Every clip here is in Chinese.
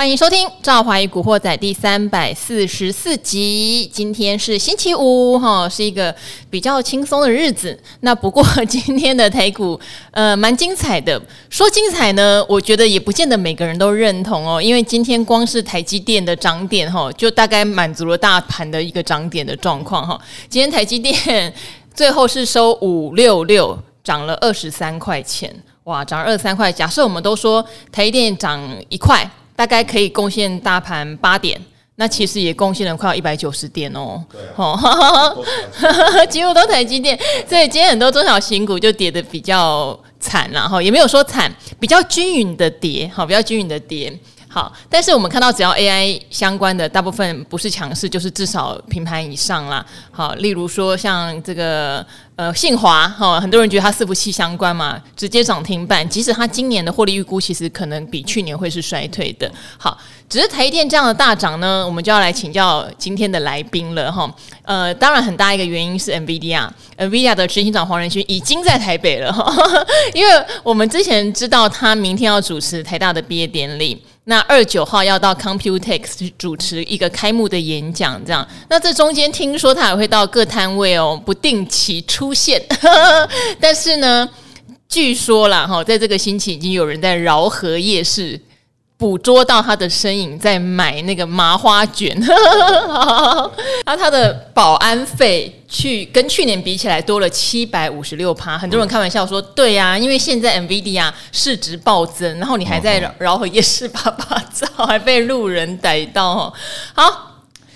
欢迎收听《赵华与古惑仔》第三百四十四集。今天是星期五，哈，是一个比较轻松的日子。那不过今天的台股，呃，蛮精彩的。说精彩呢，我觉得也不见得每个人都认同哦。因为今天光是台积电的涨点，哈，就大概满足了大盘的一个涨点的状况，哈。今天台积电最后是收五六六，涨了二十三块钱，哇，涨二十三块。假设我们都说台积电涨一块。大概可以贡献大盘八点，那其实也贡献了快要一百九十点哦。对，几乎都台积电，所以今天很多中小型股就跌的比较惨然后，也没有说惨，比较均匀的跌，好，比较均匀的跌。好，但是我们看到只要 AI 相关的，大部分不是强势，就是至少平盘以上啦。好，例如说像这个呃信华，哈，很多人觉得它伺服器相关嘛，直接涨停板。即使它今年的获利预估其实可能比去年会是衰退的。好，只是台电这样的大涨呢，我们就要来请教今天的来宾了哈。呃，当然很大一个原因是 NVIDIA，NVIDIA 的执行长黄仁勋已经在台北了哈，因为我们之前知道他明天要主持台大的毕业典礼。那二九号要到 Computex 主持一个开幕的演讲，这样。那这中间听说他还会到各摊位哦，不定期出现。但是呢，据说啦哈，在这个星期已经有人在饶河夜市。捕捉到他的身影，在买那个麻花卷，那他的保安费去跟去年比起来多了七百五十六趴，很多人开玩笑说，对呀、啊，因为现在 NVIDIA 市值暴增，然后你还在饶河夜市趴趴照，还被路人逮到，好。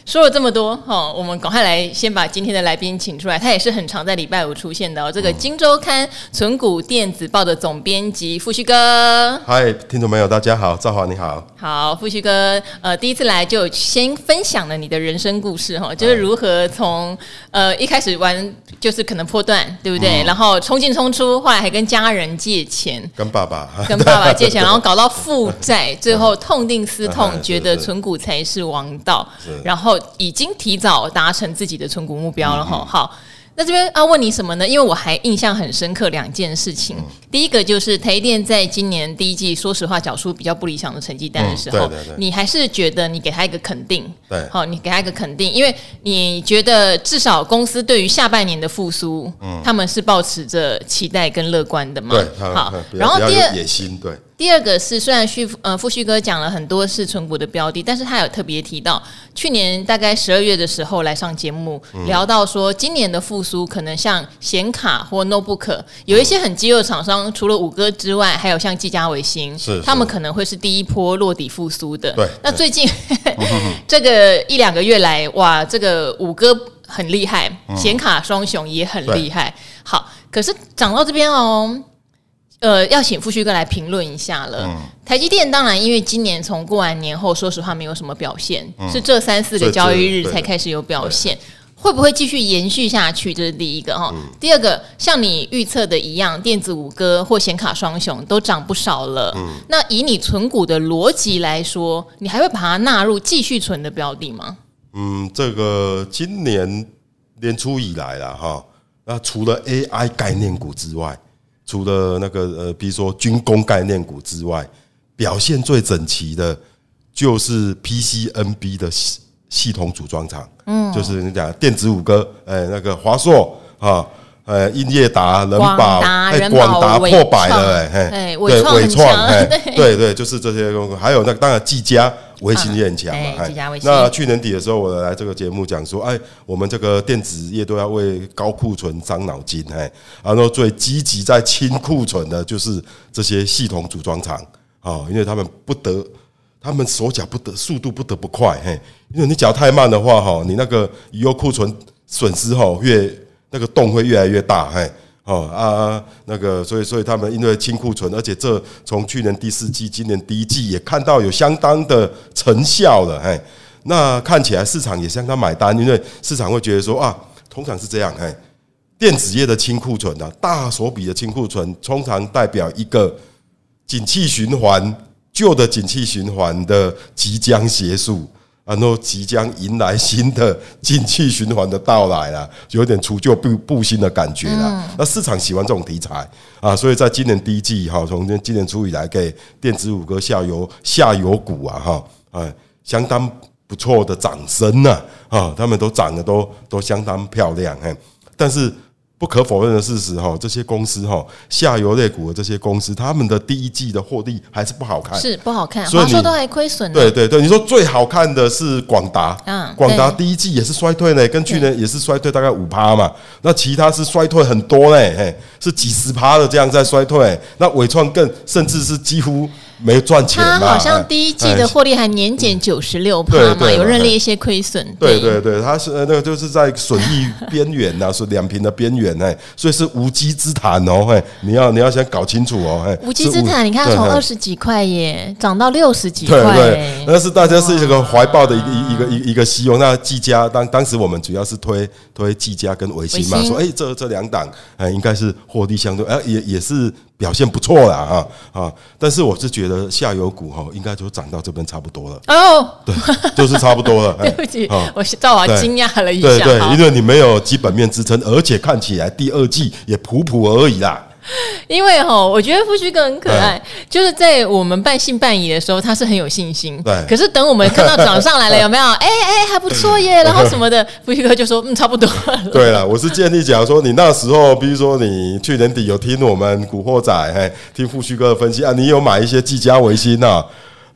说了这么多哈，我们赶快来先把今天的来宾请出来。他也是很常在礼拜五出现的哦。这个《金周刊》存股电子报的总编辑富旭哥。嗨，听众朋友，大家好，赵华你好。好，富旭哥，呃，第一次来就先分享了你的人生故事哈，就是如何从呃一开始玩就是可能破断，对不对？嗯、然后冲进冲出，后来还跟家人借钱，跟爸爸跟爸爸借钱，然后搞到负债，最后痛定思痛，觉得存股才是王道，然后。已经提早达成自己的存股目标了哈。好，那这边要问你什么呢？因为我还印象很深刻两件事情。嗯、第一个就是台电在今年第一季，说实话缴出比较不理想的成绩单的时候，嗯、对对对，你还是觉得你给他一个肯定。对，好，你给他一个肯定，因为你觉得至少公司对于下半年的复苏，嗯，他们是保持着期待跟乐观的嘛。对，好，然后第二野心对。第二个是，虽然旭呃富旭哥讲了很多是存股的标的，但是他有特别提到，去年大概十二月的时候来上节目，嗯、聊到说，今年的复苏可能像显卡或 notebook，有一些很饥饿厂商，除了五哥之外，还有像技嘉、微星，是他们可能会是第一波落底复苏的。对，那最近 这个一两个月来，哇，这个五哥很厉害，显、嗯、卡双雄也很厉害。好，可是讲到这边哦。呃，要请富旭哥来评论一下了。嗯、台积电当然，因为今年从过完年后，说实话没有什么表现，嗯、是这三四个交易日才开始有表现，会不会继续延续下去？这是第一个哈。嗯、第二个，像你预测的一样，电子五哥或显卡双雄都涨不少了。嗯、那以你存股的逻辑来说，你还会把它纳入继续存的标的吗？嗯，这个今年年初以来了哈，那除了 AI 概念股之外。除了那个呃，比如说军工概念股之外，表现最整齐的，就是 PCNB 的系系统组装厂，嗯，就是你讲电子五哥，哎，那个华硕啊。呃，英业达、人保，哎，广达破百了，哎，对，纬创，哎，对。对，就是这些公司，还有那当然技嘉、微星也很强嘛，哎，那去年底的时候，我来这个节目讲说，哎，我们这个电子业都要为高库存伤脑筋，哎，然后最积极在清库存的，就是这些系统组装厂，啊，因为他们不得，他们手脚不得，速度不得不快，嘿，因为你脚太慢的话，哈，你那个以后库存损失哈越。那个洞会越来越大，嘿，哦啊，那个，所以，所以他们因为清库存，而且这从去年第四季、今年第一季也看到有相当的成效了，嘿，那看起来市场也相当买单，因为市场会觉得说啊，通常是这样，嘿，电子业的清库存啊，大手笔的清库存，通常代表一个景气循环，旧的景气循环的即将结束。然后即将迎来新的景气循环的到来了，有点除旧布布新的感觉了。那市场喜欢这种题材啊，所以在今年第一季哈，从今年初以来，给电子五个下游下游股啊哈，哎，相当不错的掌声呐啊，他们都涨得都都相当漂亮哎，但是。不可否认的事实哈，这些公司哈，下游类股的这些公司，他们的第一季的获利还是不好看，是不好看，所以说都还亏损。对对对，你说最好看的是广达，嗯，广达第一季也是衰退呢，跟去年也是衰退大概五趴嘛，那其他是衰退很多嘞，是几十趴的这样在衰退，那纬创更甚至是几乎。没赚钱，他好像第一季的获利还年减九十六趴嘛，有认列一些亏损。对对对，他是那个就是在损益边缘呐，是两平的边缘哎，所以是无稽之谈哦，嘿，你要你要先搞清楚哦，嘿，无稽之谈，你看从二十几块耶涨到六十几块，对对，那是大家是一个怀抱的一个一个一一个希望。那技嘉当当时我们主要是推推技嘉跟维新嘛，说哎这这两档哎应该是获利相对哎也也是。表现不错啦啊啊！但是我是觉得下游股哈，应该就涨到这边差不多了哦。对，就是差不多了。对不起，我赵华惊讶了一下。对对，因为你没有基本面支撑，而且看起来第二季也普普而已啦。因为哈，我觉得富旭哥很可爱，就是在我们半信半疑的时候，他是很有信心。对。可是等我们看到涨上来了，有没有？哎哎，还不错耶，然后什么的，富旭哥就说嗯，差不多了。对了，我是建议讲说，你那时候，比如说你去年底有听我们古惑仔，哎，听富旭哥的分析啊，你有买一些技嘉、微星啊，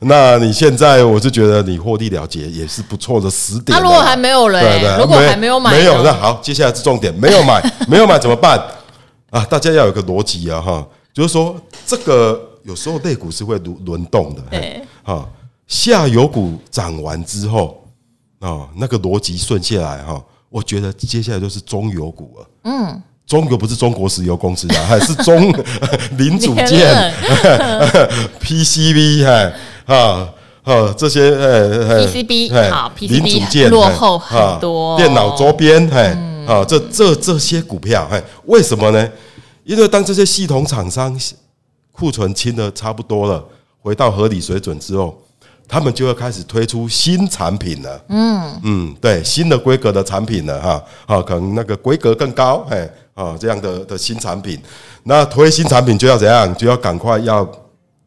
那你现在我是觉得你获利了结也是不错的时点。那如果还没有了，对对，如果还没有买，没有，那好，接下来是重点，没有买，没有买怎么办？啊，大家要有个逻辑啊，哈，就是说这个有时候类股是会轮轮动的，对，哈，下游股涨完之后啊，那个逻辑顺下来哈，我觉得接下来就是中游股了，嗯，中游不是中国石油公司啊，还是中 零组件，PCB，哎，啊啊 这些呃，PCB 好，PCB 零组件落后很多，电脑周边，哎。啊，这这这些股票，哎，为什么呢？因为当这些系统厂商库存清的差不多了，回到合理水准之后，他们就要开始推出新产品了。嗯嗯，对，新的规格的产品了哈，啊，可能那个规格更高，哎，啊，这样的的新产品，那推新产品就要怎样？就要赶快要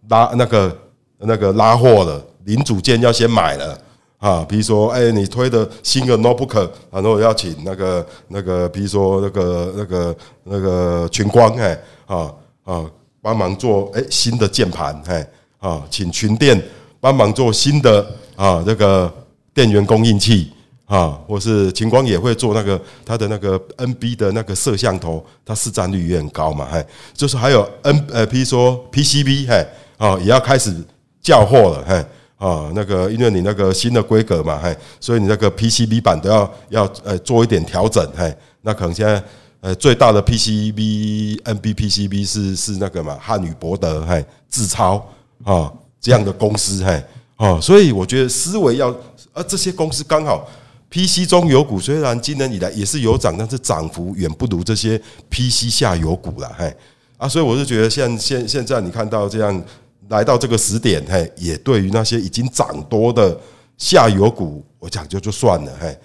拉那个那个拉货了，零组件要先买了。啊，比如说，哎，你推的新的 notebook，然后要请那个那个，比如说那个那个那个群光，哎，啊啊，帮忙做哎新的键盘，哎，啊，请群电帮忙做新的啊这个电源供应器，啊，或是群光也会做那个它的那个 NB 的那个摄像头，它市占率也很高嘛，哎，就是还有 N 呃，比如说 PCB，哎，啊，也要开始叫货了，哎。啊，那个因为你那个新的规格嘛，嘿，所以你那个 PCB 板都要要呃做一点调整，嘿，那可能现在呃最大的 PCB NB PCB 是是那个嘛汉语博德，嘿，智超啊这样的公司，嘿，啊，所以我觉得思维要，啊这些公司刚好 PC 中有股虽然今年以来也是有涨，但是涨幅远不如这些 PC 下游股了，嘿，啊，所以我是觉得现现现在你看到这样。来到这个时点，嘿，也对于那些已经涨多的下游股，我讲就就算了，嘿，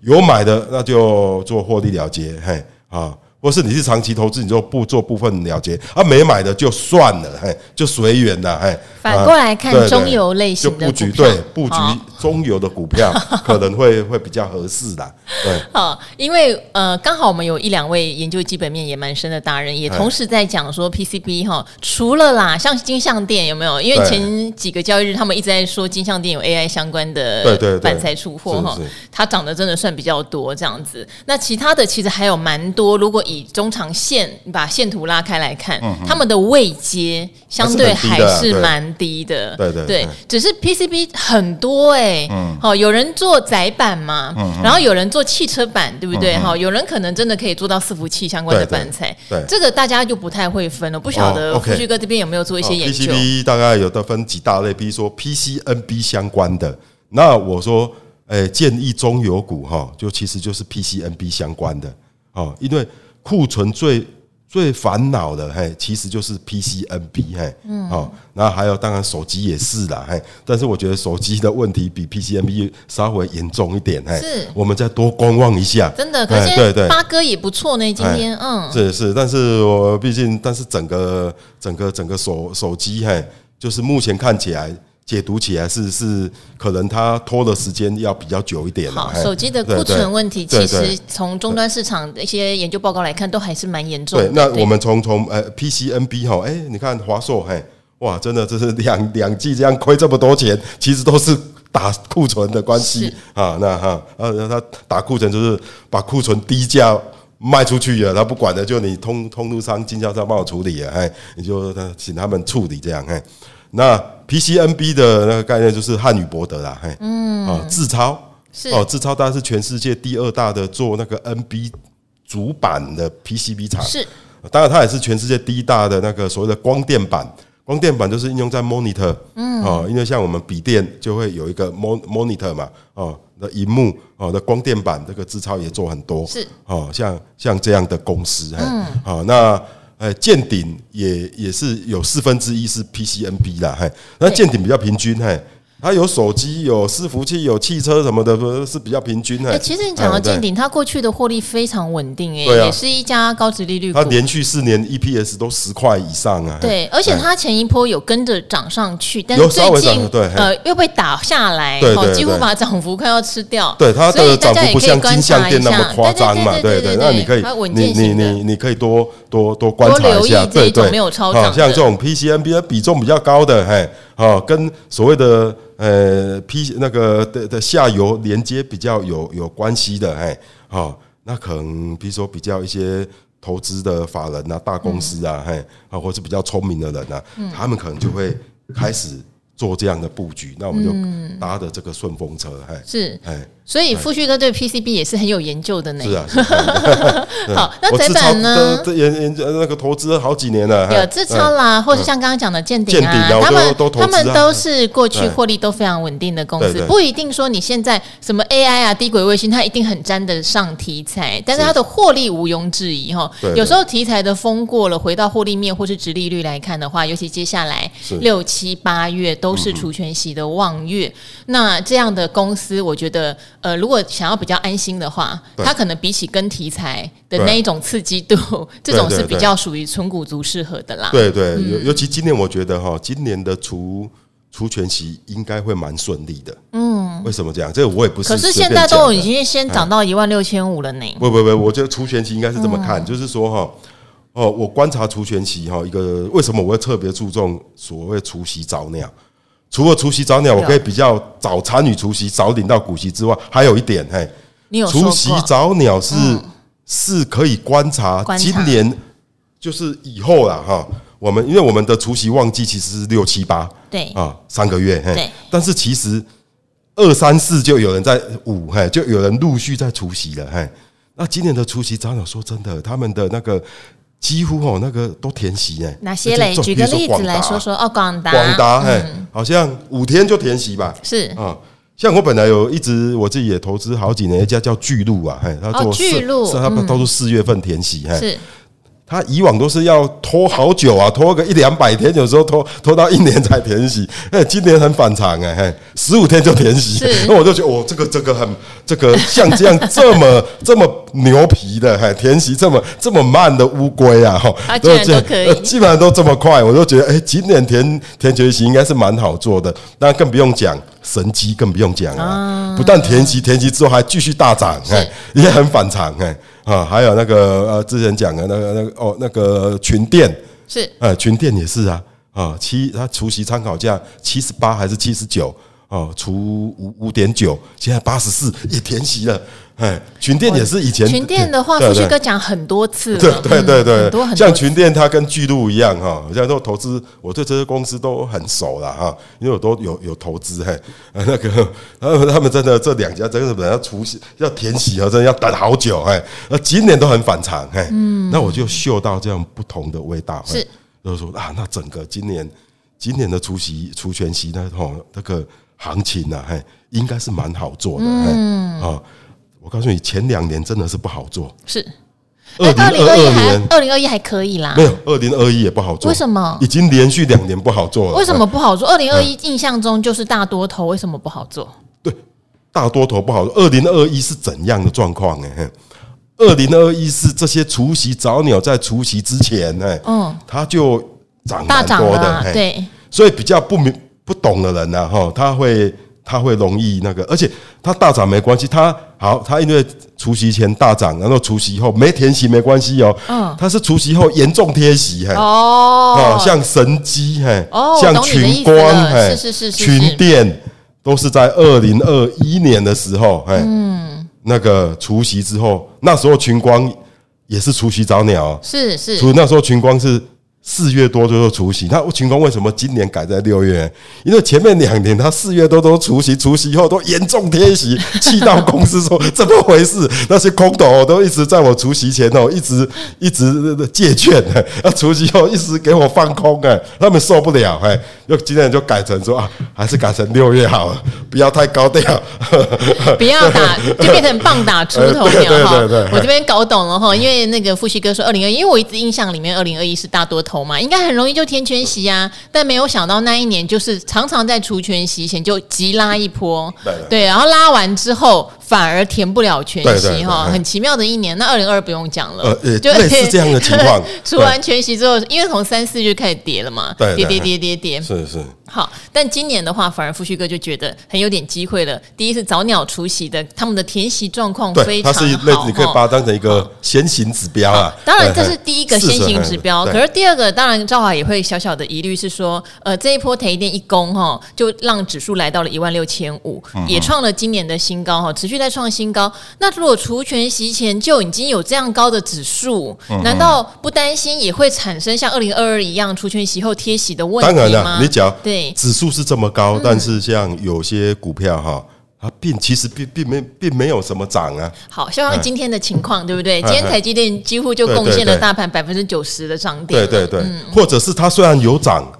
有买的那就做获利了结，嘿，啊。或是你是长期投资，你就不做部分了结啊，没买的就算了，嘿，就随缘了，嘿。反过来看，中游类型的布局，对布局中游的股票 可能会会比较合适的，对。好，因为呃，刚好我们有一两位研究基本面也蛮深的达人，也同时在讲说 PCB 哈，除了啦，像金像店有没有？因为前几个交易日他们一直在说金像店有 AI 相关的板材出货哈，它涨得真的算比较多这样子。那其他的其实还有蛮多，如果以中长线，你把线图拉开来看，嗯、他们的位阶相对还是蛮低的。对对对，只是 PCB 很多哎、欸，好、嗯，有人做载板嘛，嗯、然后有人做汽车板，对不对？哈、有人可能真的可以做到伺服器相关的板材。这个大家就不太会分了。不晓得富旭哥这边有没有做一些研究、哦 okay？PCB 大概有的分几大类，比如说 PCNB 相关的。那我说，哎，建议中油股哈，就其实就是 PCNB 相关的哦，因为。库存最最烦恼的嘿，其实就是 PCNB 嘿，嗯，好，那还有当然手机也是啦嘿，但是我觉得手机的问题比 PCNB 稍微严重一点嘿，是，我们再多观望一下，真的，可是八哥也不错呢，今天，嗯，是是，但是我毕竟，但是整个整个整个手手机嘿，就是目前看起来。解读起来是是可能它拖的时间要比较久一点。好，手机的库存问题，其实从终端市场的一些研究报告来看，都还是蛮严重的。对，那我们从从呃 PCNB 哈，哎，你看华硕，嘿，哇，真的这是两 两季这样亏这么多钱，其实都是打库存的关系啊。那哈，呃，他打库存就是把库存低价卖出去了，他不管的，就你通通路商、经销商帮我处理了，哎，你就他请他们处理这样，哎。那 PCNB 的那个概念就是汉语博德啦，嘿，嗯，啊，智超是。哦，智超当然是全世界第二大的做那个 NB 主板的 PCB 厂，是，当然它也是全世界第一大的那个所谓的光电板，光电板就是应用在 monitor，嗯，哦，因为像我们笔电就会有一个 mon monitor 嘛，哦，的荧幕哦的光电板，这个智超也做很多，是，哦，像像这样的公司，嗯，好，那。哎，见顶也也是有四分之一是 PCNB 啦，嘿，那见顶比较平均，嘿。它有手机，有伺服器，有汽车什么的，是比较平均的。哎，其实你讲到健鼎，它过去的获利非常稳定，哎，也是一家高殖利率股。它连续四年 EPS 都十块以上啊。对，而且它前一波有跟着涨上去，但是最近呃又被打下来，对，几乎把涨幅快要吃掉。对，它的涨幅不像金项店那么夸张嘛，对对。那你可以，你你你你可以多多多观察一下，对对。好像这种 PCNB 的比重比较高的，嘿。好，跟所谓的呃批那个的的下游连接比较有有关系的，哎，好，那可能比如说比较一些投资的法人啊、大公司啊，嘿，啊，或是比较聪明的人啊，他们可能就会开始做这样的布局，那我们就搭的这个顺风车，哎，是，哎。所以富旭哥对 PCB 也是很有研究的呢。是啊，好，那载板呢？研研究那个投资了好几年了。有自超啦，或者像刚刚讲的建鼎啊，他们他们都是过去获利都非常稳定的公司，不一定说你现在什么 AI 啊、低轨卫星，它一定很沾得上题材，但是它的获利毋庸置疑哈。有时候题材的风过了，回到获利面或是殖利率来看的话，尤其接下来六七八月都是除权息的望月，那这样的公司，我觉得。呃，如果想要比较安心的话，它可能比起跟题材的那一种刺激度，这种是比较属于纯股族适合的啦。对对，尤尤其今年，我觉得哈，今年的除除权息应该会蛮顺利的。嗯，为什么这样？这个我也不是。可是现在都已经先涨到一万六千五了呢。不不不，我觉得除权息应该是这么看，就是说哈，哦，我观察除权息哈，一个为什么我会特别注重所谓除息早鸟？除了除夕早鸟，我可以比较早参与除夕、早领到股息之外，还有一点，嘿，除夕早鸟是是可以观察今年就是以后了哈。我们因为我们的除夕旺季其实是六七八，对啊，三个月，嘿，但是其实二三四就有人在五，嘿，就有人陆续在除夕了，嘿。那今年的除夕早鸟，说真的，他们的那个。几乎哦，那个都填息哎，哪些嘞？举个例子来说说哦，广达，广达哎，好像五天就填息吧？是。啊，像我本来有一直我自己也投资好几年，一家叫巨鹿啊，嘿，他做巨鹿，是他都是四月份填息，嘿。他以往都是要拖好久啊，拖个一两百天，有时候拖拖到一年才填息。哎，今年很反常哎，嘿，十五天就填息，那 我就觉得，哦，这个这个很这个像这样这么 这么牛皮的，哎，填息这么这么慢的乌龟啊，哈，都可以，基本上都这么快，我就觉得，哎，今年填填全息应该是蛮好做的，那更不用讲神机，更不用讲啊，不但填息，填息之后还继续大涨，哎，也很反常，哎。啊，还有那个呃，之前讲的那个那个哦，那个群店是，呃，群店也是啊，啊，七，它除夕参考价七十八还是七十九？哦，除五五点九，现在八十四也填息了。哎，群店也是以前群店的话，富旭哥讲很多次了，对对对对，很多很像群店，它跟巨鹿一样哈，像说投资，我对这些公司都很熟了哈，因为我都有有投资嘿，那个，然后他们真的这两家真的本来要除夕要填息啊，真的要等好久哎，那今年都很反常哎，嗯，那我就嗅到这样不同的味道，是，就是说啊，那整个今年今年的除息除权息呢，吼，那个。行情呢，嘿，应该是蛮好做的，嗯，啊，我告诉你，前两年真的是不好做，是，二零二二年，二零二一还可以啦。没有，二零二一也不好做。为什么？已经连续两年不好做了。为什么不好做？二零二一印象中就是大多头，为什么不好做？对，大多头不好做。二零二一是怎样的状况？哎，二零二一是这些除夕早鸟在除夕之前，哎，嗯，它就涨大涨的，对。所以比较不明不懂的人呢，哈，他会。它会容易那个，而且它大涨没关系，它好，它因为除夕前大涨，然后除夕后没填息没关系哦，嗯，它是除夕后严重贴息，嘿，哦，像神机，嘿，哦，像群光，嘿，是是是，群电都是在二零二一年的时候，嘿，嗯，那个除夕之后，那时候群光也是除夕早鸟，是是，除那时候群光是。四月多就除夕，他群工为什么今年改在六月？因为前面两年他四月多都除夕，除夕以后都严重贴息，气到公司说怎么回事？那些空头都一直在我除夕前哦，一直一直借券，啊，除夕后一直给我放空，哎，他们受不了，哎，又今天就改成说啊，还是改成六月好了，不要太高调，不要打，就变成棒打出头鸟哈。我这边搞懂了哈，因为那个富熙哥说二零二一，因为我一直印象里面二零二一是大多头。嘛，应该很容易就填全息啊，但没有想到那一年就是常常在除全息前就急拉一波，对，然后拉完之后反而填不了全息哈，很奇妙的一年。那二零二二不用讲了，就类似这样的情况，除完全息之后，因为从三四就开始跌了嘛，跌跌跌跌跌，是是。好，但今年的话，反而富旭哥就觉得很有点机会了。第一是早鸟除席的，他们的填息状况非常好，它是类似，你可以把它当成一个先行指标啊。当然，这是第一个先行指标。可是第二个，当然赵华也会小小的疑虑是说，呃，这一波台积电一攻哈，就让指数来到了一万六千五，也创了今年的新高哈，持续在创新高。那如果除权息前就已经有这样高的指数，难道不担心也会产生像二零二二一样除权息后贴息的问题吗？当然了，你讲对。指数是这么高，但是像有些股票哈，它并其实并并没并没有什么涨啊。好，像今天的情况，对不对？今天台积电几乎就贡献了大盘百分之九十的涨点。对对对，或者是它虽然有涨，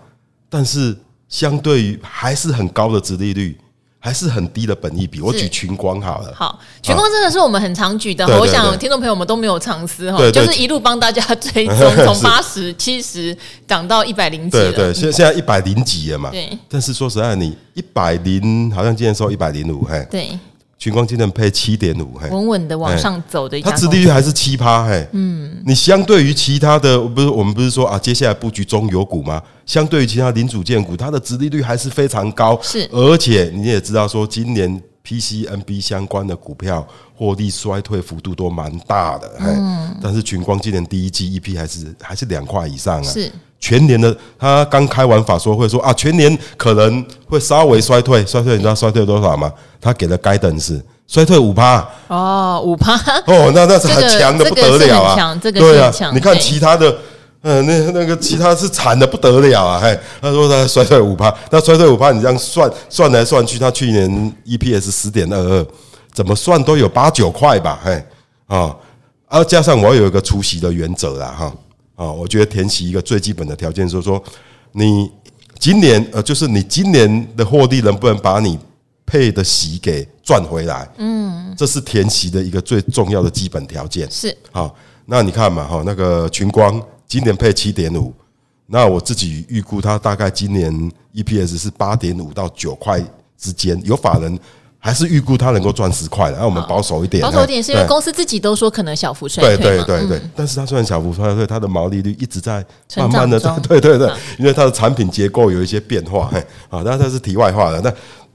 但是相对于还是很高的值利率。还是很低的本益比，我举群光好了。好，群光真的是我们很常举的。我想听众朋友们都没有藏私哈，就是一路帮大家追踪，从 八十七十涨到一百零几对，现现在一百零几了嘛。对。但是说实在，你一百零，好像今天收一百零五，嘿。对。群光今天配七点五，嘿，稳稳的往上走的。它殖利率还是七趴，嘿。嗯。你相对于其他的，不是我们不是说啊，接下来布局中油股吗？相对于其他零组件股，它的殖利率还是非常高。是，而且你也知道，说今年 PCNB 相关的股票获利衰退幅度都蛮大的。嗯，但是群光今年第一季 EP 还是还是两块以上啊。是，全年的他刚开完法说会说啊，全年可能会稍微衰退，衰退你知道衰退多少吗？他给了 guidance 衰退五趴。哦，五趴。哦，那那是很强的不得了啊。对啊，你看其他的。嗯，那那个其他是惨的不得了啊！嘿，他说他衰退五趴，那衰退五趴，你这样算算来算去，他去年 EPS 十点二二，怎么算都有八九块吧？嘿，啊，啊，加上我有一个出席的原则啦，哈，啊，我觉得填息一个最基本的条件，就是说你今年呃，就是你今年的获利能不能把你配的息给赚回来？嗯，这是填息的一个最重要的基本条件。是，好，那你看嘛，哈，那个群光。今年配七点五，那我自己预估它大概今年 EPS 是八点五到九块之间。有法人还是预估它能够赚十块的，那我们保守一点。保守一点是因为公司自己都说可能小幅衰退。对对对对，但是它虽然小幅衰退，它的毛利率一直在慢慢的。对对对，因为它的产品结构有一些变化。嘿，啊，那它是题外话了。那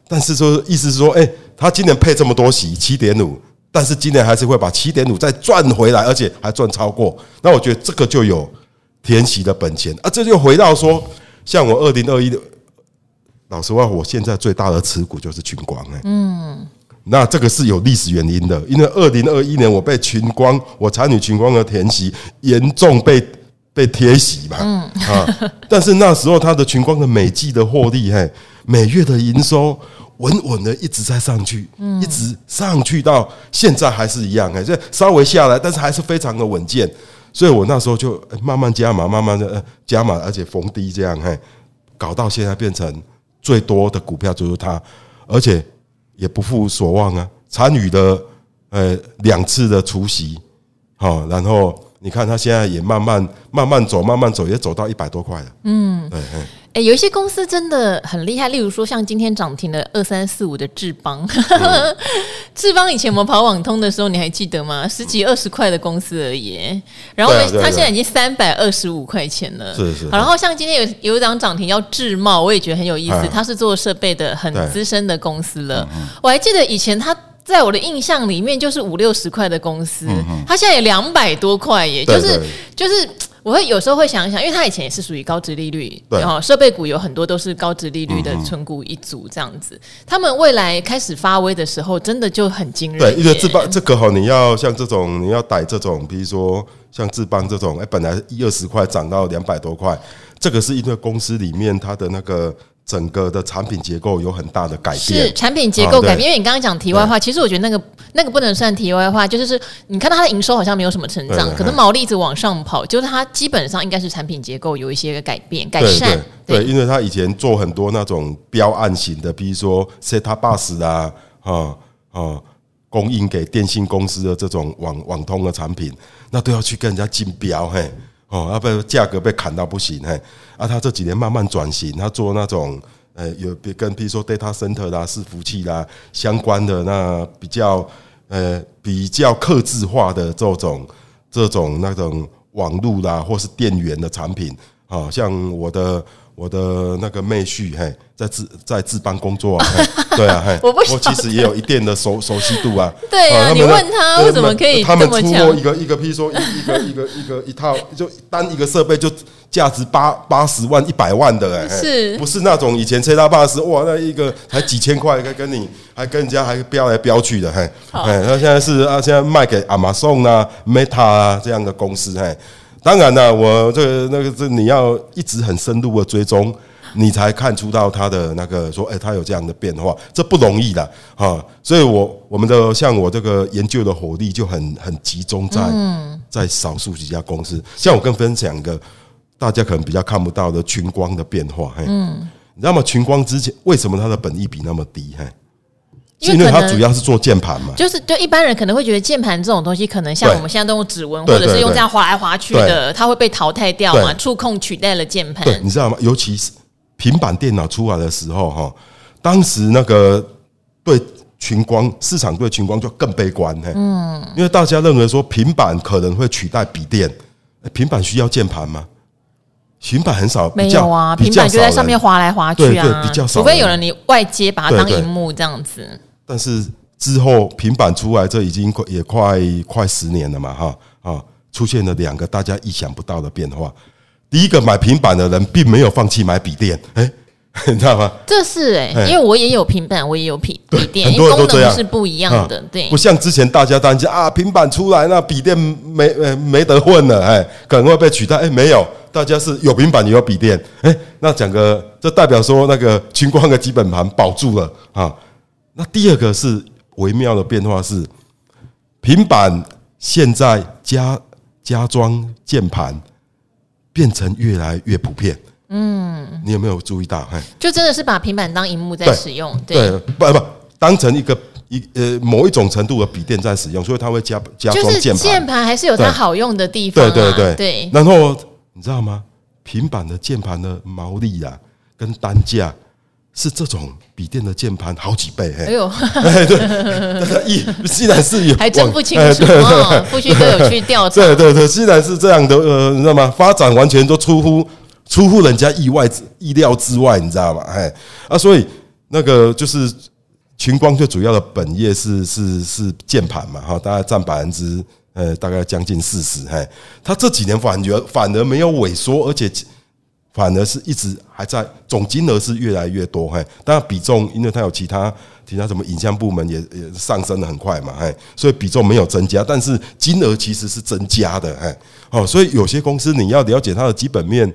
但是说意思是说，哎，它今年配这么多息，七点五，但是今年还是会把七点五再赚回来，而且还赚超过。那我觉得这个就有。填息的本钱啊，这就回到说，像我二零二一的，老实话，我现在最大的持股就是群光哎，嗯，那这个是有历史原因的，因为二零二一年我被群光，我参与群光的填息，严重被被贴息嘛，嗯啊，但是那时候它的群光的每季的获利，嘿，每月的营收稳稳的一直在上去，嗯，一直上去到现在还是一样哎，这稍微下来，但是还是非常的稳健。所以我那时候就慢慢加码，慢慢的加码，而且逢低这样嘿，搞到现在变成最多的股票就是它，而且也不负所望啊，参与的呃两次的除息，好，然后你看它现在也慢慢慢慢走，慢慢走，也走到一百多块了。嗯，对。哎、欸，有一些公司真的很厉害，例如说像今天涨停的二三四五的智邦，智邦、嗯、以前我们跑网通的时候，你还记得吗？十几二十块的公司而已，然后它现在已经三百二十五块钱了。是是。然后像今天有有一档涨停叫智茂，我也觉得很有意思，它是做设备的，很资深的公司了。我还记得以前它。在我的印象里面，就是五六十块的公司，嗯、它现在也两百多块耶，就是对对就是，我会有时候会想一想，因为它以前也是属于高值利率，然后设备股有很多都是高值利率的存股一族这样子，嗯、他们未来开始发威的时候，真的就很惊人。对，因为智邦这个哈，你要像这种，你要逮这种，比如说像智邦这种，哎，本来一二十块涨到两百多块，这个是因为公司里面它的那个。整个的产品结构有很大的改变，是产品结构改变。因为你刚刚讲题外话，其实我觉得那个那个不能算题外话，就是是你看到它的营收好像没有什么成长，可能毛利一直往上跑，就是它基本上应该是产品结构有一些改变改善。对，因为它以前做很多那种标案型的，比如说 set-top box 啊，啊啊，供应给电信公司的这种网网通的产品，那都要去跟人家竞标，嘿。哦，啊，被价格被砍到不行嘿，啊，他这几年慢慢转型，他做那种呃，有跟比如说 data center 啦、伺服器啦相关的那比较呃比较刻制化的这种这种那种网络啦，或是电源的产品，啊，像我的。我的那个妹婿，嘿，在自在智邦工作啊，对啊，嘿，我其实也有一定的熟 熟悉度啊。对啊，你问他为什么可以他们出过一个一个，譬如说一一个一个一个一套，就单一个设备就价值八八十万一百万的，哎，是。不是那种以前7-8哇，那一个才几千块，跟跟你还跟人家还飙来飙去的，嘿，哎，那现在是啊，现在卖给 Amazon 啊、Meta 啊这样的公司，嘿。当然了，我这个那个这你要一直很深入的追踪，你才看出到它的那个说，哎，它有这样的变化，这不容易的哈。所以我我们的像我这个研究的火力就很 很集中在在少数几家公司。像我跟分享一个大家可能比较看不到的群光的变化，嘿，你知道吗？群光之前为什么它的本益比那么低？嘿。因为它主要是做键盘嘛，就是对一般人可能会觉得键盘这种东西可能像我们现在都用指纹或者是用这样划来划去的，它会被淘汰掉嘛，触控取代了键盘。对，你知道吗？尤其是平板电脑出来的时候，哈，当时那个对群光市场对群光就更悲观，嗯，因为大家认为说平板可能会取代笔电，平板需要键盘吗？平板很少，没有啊，平板就在上面滑来滑去啊，比较少，除非有人你外接把它当荧幕这样子。但是之后平板出来，这已经快也快快十年了嘛，哈啊，出现了两个大家意想不到的变化。第一个买平板的人并没有放弃买笔电，哎，你知道吗？这是哎，因为我也有平板，我也有笔笔电，很多人都这样，是不一样的，对，不像之前大家担心啊，平板出来那笔电没呃没得混了，哎，可能会被取代，哎，没有，大家是有平板也有笔电，哎，那讲个这代表说那个群光的基本盘保住了啊。那第二个是微妙的变化是，平板现在加加装键盘变成越来越普遍。嗯，你有没有注意到？就真的是把平板当荧幕在使用，对，对不不当成一个一呃某一种程度的笔电在使用，所以它会加加装键盘。键盘还是有它好用的地方，对对对对。然后你知道吗？平板的键盘的毛利啊，跟单价。是这种笔电的键盘好几倍，哎呦，哎对，一既然是有，还真不清楚啊，不需都有去调查，对对对，既然是这样的，呃，你知道吗？发展完全都出乎出乎人家意外意料之外，你知道吗？哎啊，所以那个就是群光最主要的本业是是是键盘嘛，哈，大概占百分之呃大概将近四十，哎，他这几年反而反而没有萎缩，而且。反而是一直还在总金额是越来越多，嘿，当然比重，因为它有其他其他什么影像部门也也上升的很快嘛，嘿，所以比重没有增加，但是金额其实是增加的，嘿，哦，所以有些公司你要了解它的基本面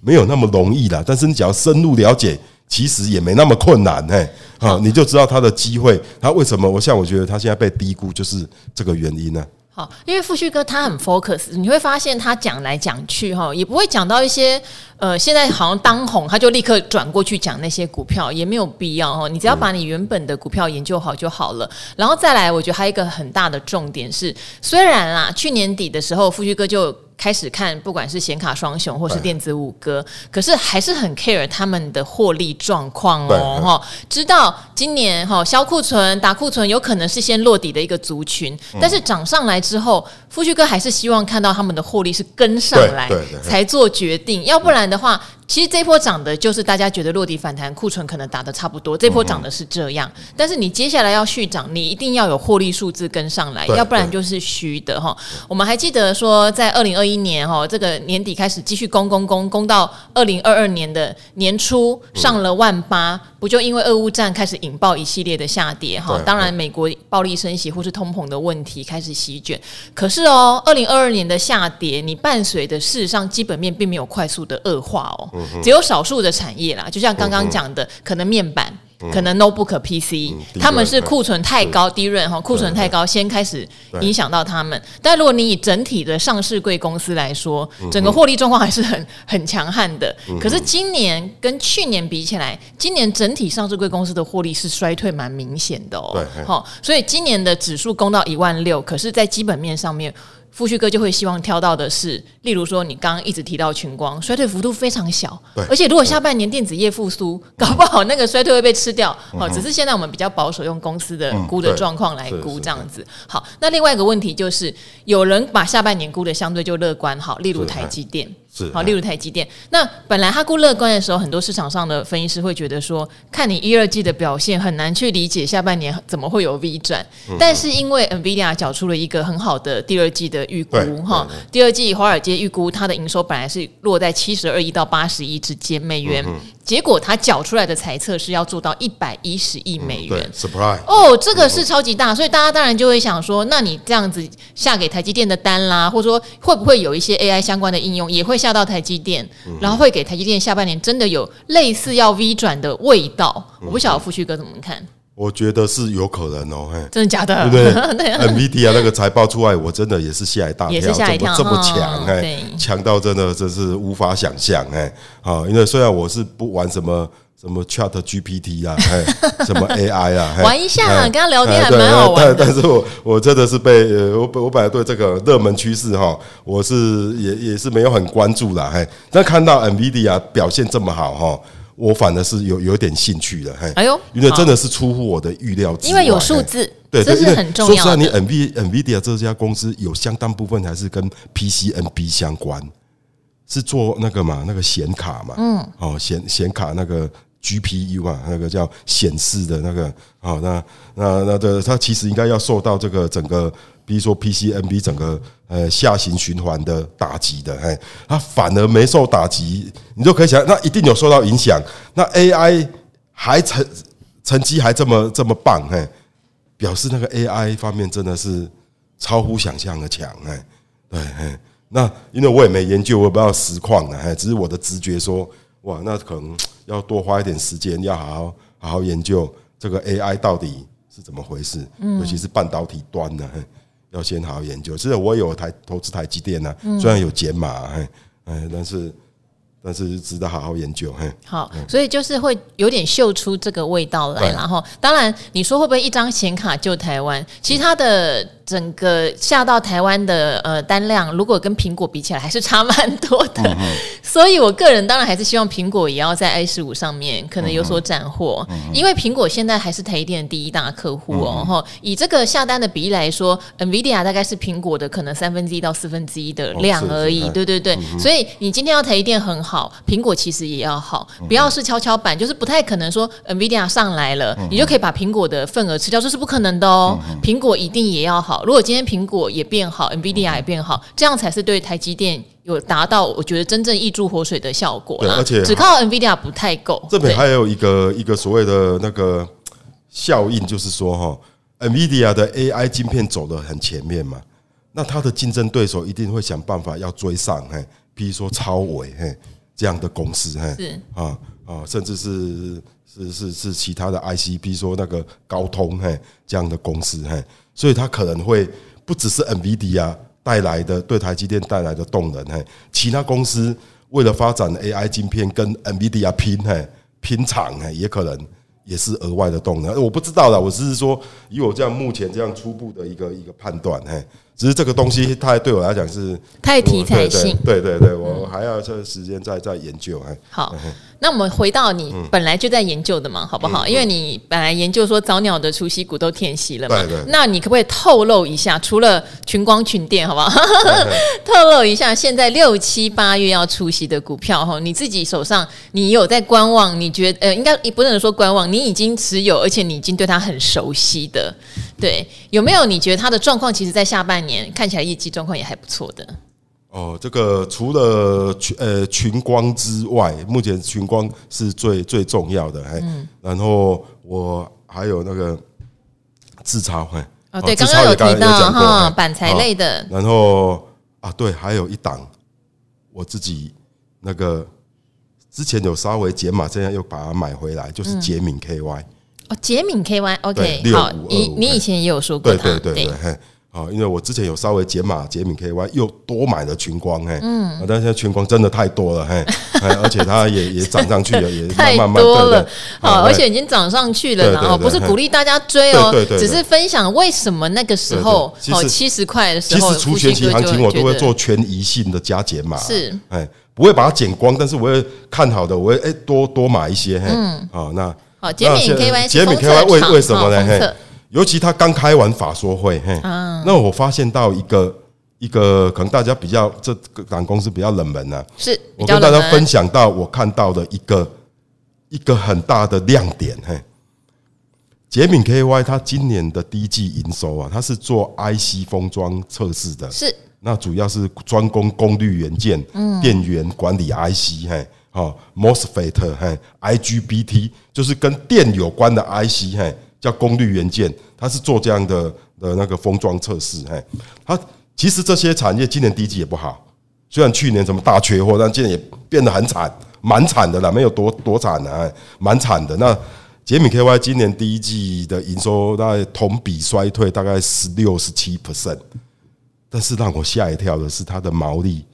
没有那么容易啦，但是你只要深入了解，其实也没那么困难，嘿，好，你就知道它的机会，它为什么？我像我觉得它现在被低估，就是这个原因呢。好，因为富旭哥他很 focus，你会发现他讲来讲去哈，也不会讲到一些呃，现在好像当红，他就立刻转过去讲那些股票，也没有必要哈。你只要把你原本的股票研究好就好了。然后再来，我觉得还有一个很大的重点是，虽然啦，去年底的时候，富旭哥就。开始看，不管是显卡双雄或是电子五哥，可是还是很 care 他们的获利状况哦，哈，知道今年哈销库存、打库存有可能是先落底的一个族群，但是涨上来之后，富旭哥还是希望看到他们的获利是跟上来才做决定，要不然的话。其实这波涨的就是大家觉得落地反弹，库存可能打的差不多。这波涨的是这样，但是你接下来要续涨，你一定要有获利数字跟上来，要不然就是虚的哈。我们还记得说，在二零二一年哈，这个年底开始继续攻攻攻攻到二零二二年的年初上了万八，不就因为俄乌战开始引爆一系列的下跌哈？当然，美国暴力升息或是通膨的问题开始席卷。可是哦，二零二二年的下跌，你伴随的事实上基本面并没有快速的恶化哦。只有少数的产业啦，就像刚刚讲的，可能面板，可能 notebook PC，他们是库存太高，低润哈，库存太高，先开始影响到他们。但如果你以整体的上市贵公司来说，整个获利状况还是很很强悍的。可是今年跟去年比起来，今年整体上市贵公司的获利是衰退蛮明显的哦。好，所以今年的指数攻到一万六，可是，在基本面上面。富旭哥就会希望挑到的是，例如说你刚刚一直提到群光衰退幅度非常小，而且如果下半年电子业复苏，搞不好那个衰退会被吃掉。好，只是现在我们比较保守，用公司的估的状况来估这样子。好，那另外一个问题就是，有人把下半年估的相对就乐观，好，例如台积电。好，例如台积电，那本来他估乐观的时候，很多市场上的分析师会觉得说，看你一二季的表现，很难去理解下半年怎么会有 V 转。但是因为 NVIDIA 缴出了一个很好的第二季的预估，哈，第二季华尔街预估它的营收本来是落在七十二亿到八十亿之间美元。结果他缴出来的财测是要做到一百一十亿美元，surprise 哦，这个是超级大，所以大家当然就会想说，那你这样子下给台积电的单啦，或者说会不会有一些 AI 相关的应用也会下到台积电，然后会给台积电下半年真的有类似要 V 转的味道？我不晓得富旭哥怎么看。我觉得是有可能哦，嘿，真的假的？对不对？NVIDIA 那个财报出来，我真的也是吓一大跳，也是吓一跳，怎么这么强？哎，强到真的真是无法想象，哎，啊，因为虽然我是不玩什么什么 Chat GPT 啊，哎，什么 AI 啊，玩一下，跟他聊天还蛮好玩。但但是我我真的是被我我本来对这个热门趋势哈，我是也也是没有很关注啦，嘿，但看到 NVIDIA 表现这么好哈。我反而是有有点兴趣的，嘿，哎呦，因为真的是出乎我的预料之外，因为有数字，对，这是很重要的。说实话，你 NV NVIDIA 这家公司有相当部分还是跟 PCNB 相关，是做那个嘛，那个显卡嘛，嗯，哦，显显卡那个 GPU 啊，那个叫显示的那个，哦，那那那的，它其实应该要受到这个整个。比如说 PCNB 整个呃下行循环的打击的，哎，它反而没受打击，你就可以想，那一定有受到影响。那 AI 还成成绩还这么这么棒，哎，表示那个 AI 方面真的是超乎想象的强，哎，对，哎，那因为我也没研究，我也不知道实况的，哎，只是我的直觉说，哇，那可能要多花一点时间，要好好好好研究这个 AI 到底是怎么回事，尤其是半导体端的。要先好好研究。其实我有台投资台积电呢，虽然有减码，哎哎，但是但是值得好好研究。嘿，好，所以就是会有点嗅出这个味道来。然后，当然你说会不会一张显卡救台湾？其他的。整个下到台湾的呃单量，如果跟苹果比起来，还是差蛮多的。嗯、所以，我个人当然还是希望苹果也要在 i 十五上面可能有所斩获，嗯、因为苹果现在还是台积电的第一大客户哦。哈、嗯，以这个下单的比例来说，NVIDIA 大概是苹果的可能三分之一到四分之一的量而已。哦、对对对，嗯、所以你今天要台积电很好，苹果其实也要好，不要是跷跷板，就是不太可能说 NVIDIA 上来了，嗯、你就可以把苹果的份额吃掉，这是不可能的哦。苹、果一定也要好。如果今天苹果也变好，NVIDIA 也变好，这样才是对台积电有达到我觉得真正挹注活水的效果。而且只靠 NVIDIA 不太够。这边还有一个一个所谓的那个效应，就是说哈，NVIDIA 的 AI 晶片走得很前面嘛，那它的竞争对手一定会想办法要追上，嘿，比如说超伟嘿这样的公司，嘿，是。啊啊，甚至是是是是其他的 IC，比如说那个高通嘿这样的公司，嘿，所以它可能会。不只是 NVIDIA 带来的对台积电带来的动能，嘿，其他公司为了发展 AI 晶片跟 NVIDIA 拼，嘿，拼厂，嘿，也可能也是额外的动能。我不知道啦，我只是说以我这样目前这样初步的一个一个判断，嘿。只是这个东西，它对我来讲是太题材性。对对对，我还要这个时间再再研究。好，那我们回到你本来就在研究的嘛，好不好？因为你本来研究说早鸟的除夕股都填息了嘛。那你可不可以透露一下，除了群光群电，好不好？透露一下，现在六七八月要出席的股票哈，你自己手上你有在观望？你觉得呃，应该也不能说观望，你已经持有，而且你已经对它很熟悉的，对，有没有？你觉得它的状况，其实在下半年。看起来业绩状况也还不错的哦。这个除了群呃群光之外，目前群光是最最重要的。嗯，然后我还有那个自嘲，哎，哦，对，刚刚有提到哈，板材类的。然后啊，对，还有一档我自己那个之前有稍微解码，现在又把它买回来，就是杰敏 KY。哦，捷敏 KY，OK，好，你你以前也有说过，对对对对。啊，因为我之前有稍微解码解敏 KY，又多买了群光，嘿，嗯，但是现在群光真的太多了，嘿，而且它也也涨上去了，也 太多了，好，而且已经涨上去了，然后不是鼓励大家追哦，只是分享为什么那个时候哦七十块的时候，其实除学期行情我都会做权益性的加减码，是，哎，不会把它减光，但是我会看好的，我会哎多多买一些，嗯，好，那好捷敏 KY，解敏 KY 为为什么呢？嘿。尤其他刚开完法说会，嘿，那我发现到一个一个可能大家比较这个港公司比较冷门呢，是我跟大家分享到我看到的一个一个很大的亮点，嘿，杰敏 KY 他今年的第一季营收啊，他是做 IC 封装测试的，是。那主要是专攻功率元件、电源管理 IC，嘿，好 MOSFET，嘿，IGBT 就是跟电有关的 IC，嘿。叫功率元件，它是做这样的的那个封装测试，嘿，它其实这些产业今年第一季也不好，虽然去年什么大缺货，但今年也变得很惨，蛮惨的啦，没有多多惨的，蛮惨的。那杰米 KY 今年第一季的营收大概同比衰退大概十六十七 percent，但是让我吓一跳的是它的毛利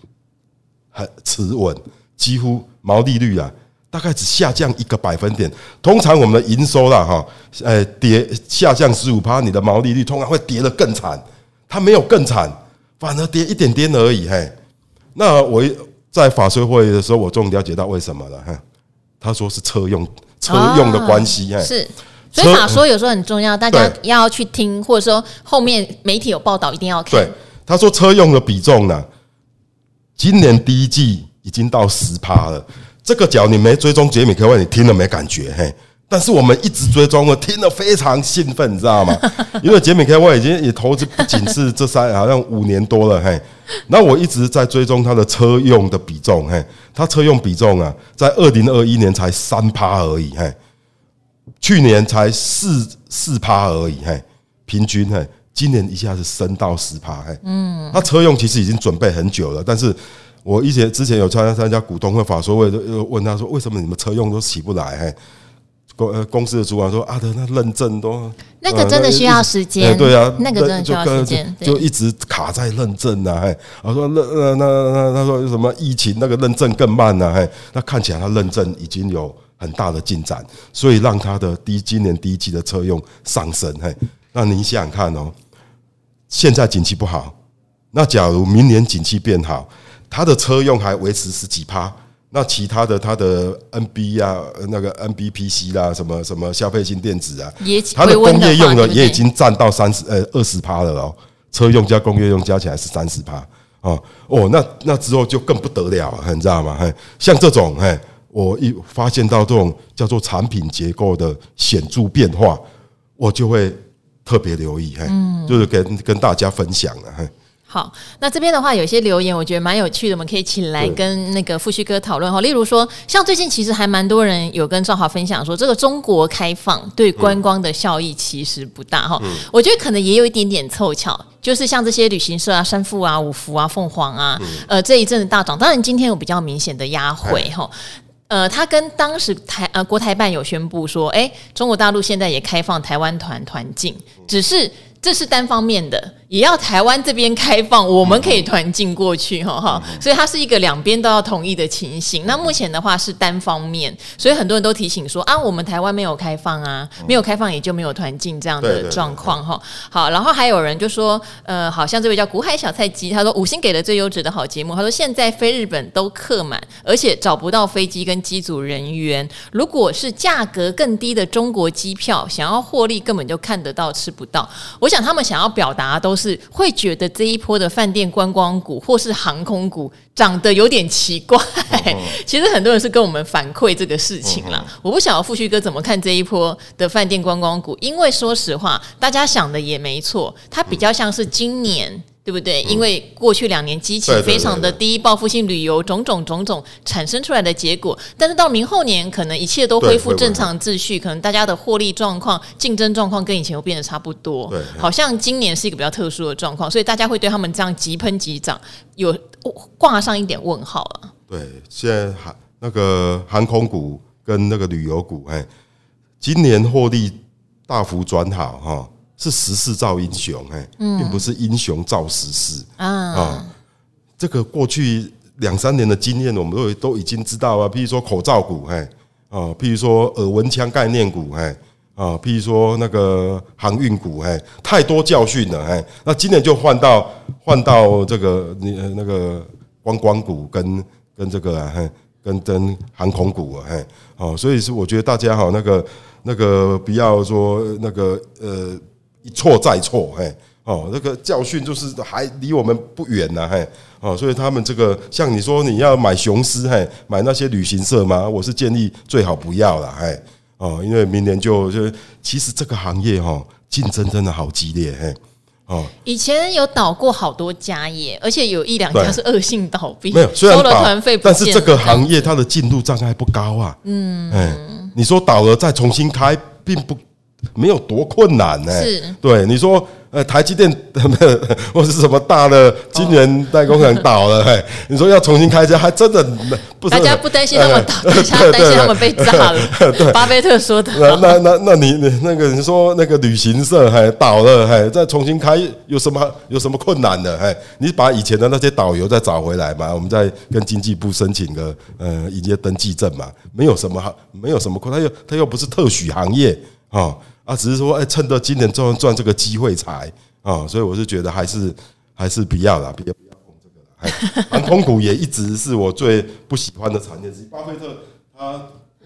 很持稳，几乎毛利率啊。大概只下降一个百分点。通常我们的营收啦，哈，呃，跌下降十五趴，你的毛利率通常会跌得更惨。它没有更惨，反而跌一点点而已。嘿，那我在法说会的时候，我终于了解到为什么了。哈，他说是车用车用的关系。是，所以法说有时候很重要，大家要去听，或者说后面媒体有报道一定要看。对，他说车用的比重呢，今年第一季已经到十趴了。这个脚你没追踪捷敏 KY，你听了没感觉嘿？但是我们一直追踪了，听了非常兴奋，你知道吗？因为捷敏 KY 已经也投资不仅是这三，好像五年多了嘿。那我一直在追踪它的车用的比重嘿，它车用比重啊，在二零二一年才三趴而已嘿，去年才四四趴而已嘿，平均嘿，今年一下子升到十趴嘿。嗯，它车用其实已经准备很久了，但是。我以前之前有参加参加股东会法说会，就问他说：“为什么你们车用都起不来？”嘿，公呃公司的主管说：“啊，的那认证都那个真的需要时间，对啊，那个真的需要时间，就一直卡在认证呐。”嘿，我说：“那那那那他说什么疫情那个认证更慢呢？”嘿，那看起来他认证已经有很大的进展，所以让他的第一今年第一季的车用上升。嘿，那您想想看哦，现在景气不好，那假如明年景气变好。它的车用还维持十几趴，那其他的它的 NB 啊，那个 NBPC 啦，什么什么消费性电子啊，它的工业用的也已经占到三十呃二十趴了哦，车用加工业用加起来是三十趴哦哦，那那之后就更不得了了，你知道吗？像这种嘿，我一发现到这种叫做产品结构的显著变化，我就会特别留意，嘿，就是跟跟大家分享了，嘿。好，那这边的话有一些留言，我觉得蛮有趣的，我们可以请来跟那个富旭哥讨论哈。例如说，像最近其实还蛮多人有跟赵华分享说，这个中国开放对观光的效益其实不大哈。我觉得可能也有一点点凑巧，就是像这些旅行社啊、山富啊、五福啊、凤凰啊，呃，这一阵子大涨，当然今天有比较明显的压回哈。呃，他跟当时台呃国台办有宣布说，哎，中国大陆现在也开放台湾团团进，只是。这是单方面的，也要台湾这边开放，我们可以团进过去，哈哈、嗯。所以它是一个两边都要同意的情形。那目前的话是单方面，所以很多人都提醒说啊，我们台湾没有开放啊，没有开放也就没有团进这样的状况哈。好，然后还有人就说，呃，好像这位叫古海小菜鸡，他说五星给的最优质的好节目，他说现在飞日本都客满，而且找不到飞机跟机组人员。如果是价格更低的中国机票，想要获利根本就看得到吃不到。我想。他们想要表达都是会觉得这一波的饭店观光股或是航空股长得有点奇怪。其实很多人是跟我们反馈这个事情啦。我不晓得富旭哥怎么看这一波的饭店观光股，因为说实话，大家想的也没错，它比较像是今年。对不对？因为过去两年基期非常的低，报复性旅游种种种种产生出来的结果，但是到明后年可能一切都恢复正常秩序，可能大家的获利状况、竞争状况跟以前又变得差不多。对，好像今年是一个比较特殊的状况，所以大家会对他们这样急喷急涨有挂上一点问号了。对，现在航那个航空股跟那个旅游股，哎，今年获利大幅转好哈。是时势造英雄，哎，并不是英雄造时势啊。这个过去两三年的经验，我们都都已经知道啊。譬如说口罩股，哎，啊，譬如说耳闻枪概念股，哎，啊，譬如说那个航运股，哎，太多教训了，哎。那今年就换到换到这个你那个观光股跟跟这个，哎，跟跟航空股，哎，哦，所以是我觉得大家哈，那个那个不要说那个呃。一错再错，嘿，哦，那个教训就是还离我们不远呢，嘿，哦，所以他们这个像你说你要买雄狮，嘿，买那些旅行社吗？我是建议最好不要了，嘿，哦，因为明年就就其实这个行业哈竞争真的好激烈，嘿，哦，以前有倒过好多家业，而且有一两家是恶性倒闭，没有，虽然收了团费，但是这个行业它的进度障碍不高啊，嗯，哎，你说倒了再重新开，并不。没有多困难呢、欸，是对你说，呃，台积电 或是什么大的晶圆代工厂倒了，嘿，你说要重新开一家，还真的不。大家不担心他们倒，大家 担心他们被炸了。对，巴菲特说的。那那那那你你那个你说那个旅行社还倒了，还再重新开有什么有什么困难的？哎，你把以前的那些导游再找回来嘛，我们再跟经济部申请个呃营业登记证嘛，没有什么没有什么困难，他又他又不是特许行业啊。啊，只是说，哎，趁着今年赚赚这个机会财啊，所以我是觉得还是还是不要了，不要碰这个了。航空股也一直是我最不喜欢的产业之一。巴菲特他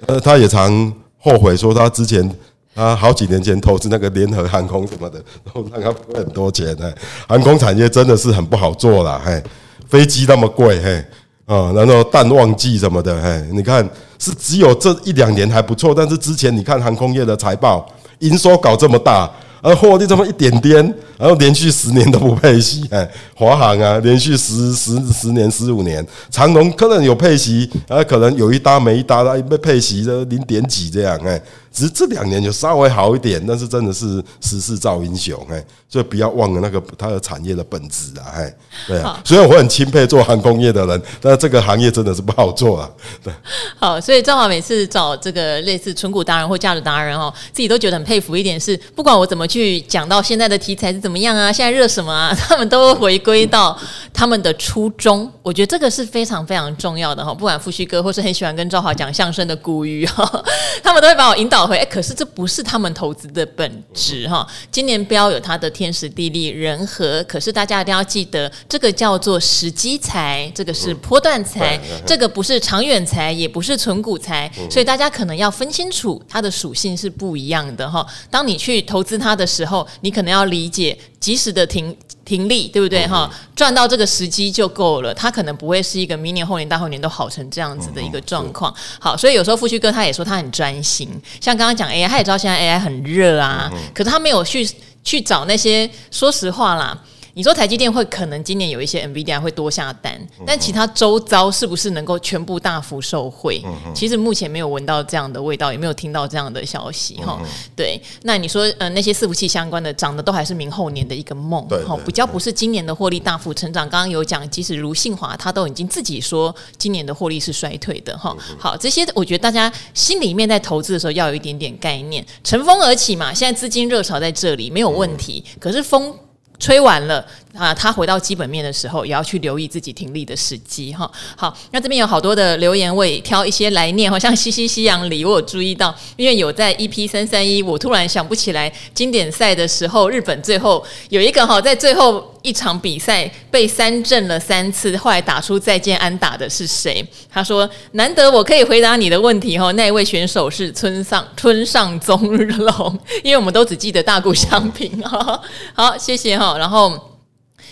呃，他也常后悔说，他之前他好几年前投资那个联合航空什么的，然后让他亏很多钱。哎，航空产业真的是很不好做了，嘿，飞机那么贵，嘿啊，然后淡旺季什么的，嘿，你看是只有这一两年还不错，但是之前你看航空业的财报。营收搞这么大，而获利这么一点点，然后连续十年都不配息，哎，华航啊，连续十十十年十五年，长隆可能有配息，然后，可能有一搭没一搭的，被配息的零点几这样，哎。只是这两年就稍微好一点，但是真的是时势造英雄，哎，所以不要忘了那个它的产业的本质啊，哎，对啊。虽然我很钦佩做航空业的人，但这个行业真的是不好做啊。对，好，所以正好每次找这个类似存股达人或价值达人哦，自己都觉得很佩服一点是，不管我怎么去讲到现在的题材是怎么样啊，现在热什么啊，他们都回归到他们的初衷。我觉得这个是非常非常重要的哈，不管富旭哥或是很喜欢跟赵华讲相声的古鱼哈，他们都会把我引导。哎，可是这不是他们投资的本质哈。今年标有它的天时地利人和，可是大家一定要记得，这个叫做时机财，这个是波段财，这个不是长远财，也不是存股财，所以大家可能要分清楚它的属性是不一样的哈。当你去投资它的时候，你可能要理解及时的停。停利对不对哈？赚到这个时机就够了，它可能不会是一个明年、后年、大后年都好成这样子的一个状况。好，所以有时候富旭哥他也说他很专心，像刚刚讲 AI，他也知道现在 AI 很热啊，可是他没有去去找那些，说实话啦。你说台积电会可能今年有一些 NVIDIA 会多下单，但其他周遭是不是能够全部大幅受惠？其实目前没有闻到这样的味道，也没有听到这样的消息哈。对，那你说呃那些伺服器相关的涨的都还是明后年的一个梦哈，比较不是今年的获利大幅成长。刚刚有讲，即使如信华他都已经自己说今年的获利是衰退的哈。好，这些我觉得大家心里面在投资的时候要有一点点概念，乘风而起嘛。现在资金热潮在这里没有问题，可是风。吹完了啊，他回到基本面的时候，也要去留意自己停利的时机哈。好，那这边有好多的留言，我也挑一些来念，好像西西西洋里，我有注意到，因为有在 EP 三三一，我突然想不起来经典赛的时候，日本最后有一个哈，在最后一场比赛被三振了三次，后来打出再见安打的是谁？他说难得我可以回答你的问题哈，那一位选手是村上村上宗隆，因为我们都只记得大谷翔平哈。好，谢谢哈。然后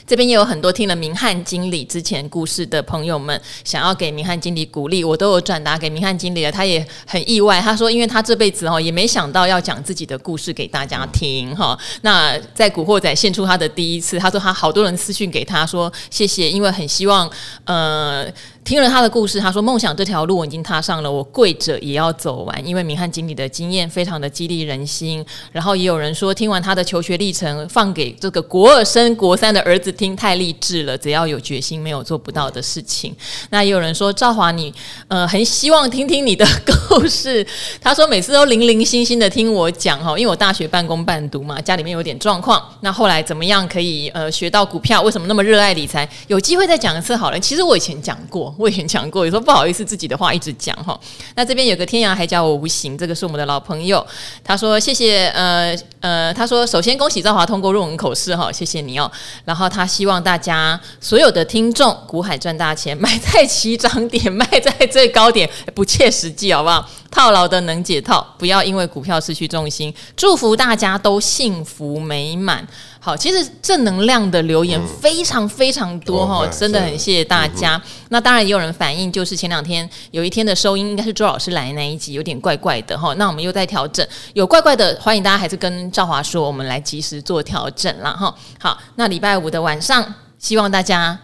这边也有很多听了明翰经理之前故事的朋友们，想要给明翰经理鼓励，我都有转达给明翰经理了。他也很意外，他说，因为他这辈子哈也没想到要讲自己的故事给大家听哈。那在古惑仔献出他的第一次，他说他好多人私讯给他说谢谢，因为很希望呃。听了他的故事，他说：“梦想这条路我已经踏上了，我跪着也要走完。因为明翰经理的经验非常的激励人心。然后也有人说，听完他的求学历程，放给这个国二升国三的儿子听，太励志了。只要有决心，没有做不到的事情。那也有人说，赵华你呃很希望听听你的故事。他说每次都零零星星的听我讲哈，因为我大学半工半读嘛，家里面有点状况。那后来怎么样可以呃学到股票？为什么那么热爱理财？有机会再讲一次好了。其实我以前讲过。”我以前讲过，有时候不好意思自己的话一直讲哈。那这边有个天涯海角我无形，这个是我们的老朋友。他说谢谢，呃呃，他说首先恭喜赵华通过论文口试哈，谢谢你哦。然后他希望大家所有的听众股海赚大钱，买在起涨点，卖在最高点，不切实际好不好？套牢的能解套，不要因为股票失去重心。祝福大家都幸福美满。好，其实正能量的留言非常非常多哈，嗯、真的很谢谢大家。嗯、那当然也有人反映，就是前两天有一天的收音应该是周老师来那一集有点怪怪的哈。那我们又在调整，有怪怪的，欢迎大家还是跟赵华说，我们来及时做调整了哈。好，那礼拜五的晚上，希望大家。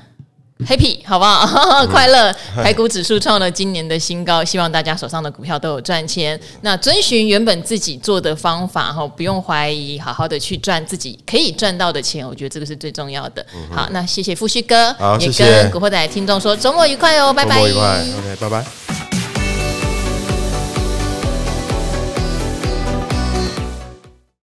Happy 好不好？嗯、快乐！台股指数创了今年的新高，希望大家手上的股票都有赚钱。那遵循原本自己做的方法哈，不用怀疑，好好的去赚自己可以赚到的钱，我觉得这个是最重要的。好，那谢谢富旭哥，也跟古惑仔听众说周末愉快哦，拜拜。周末愉快，OK，拜拜。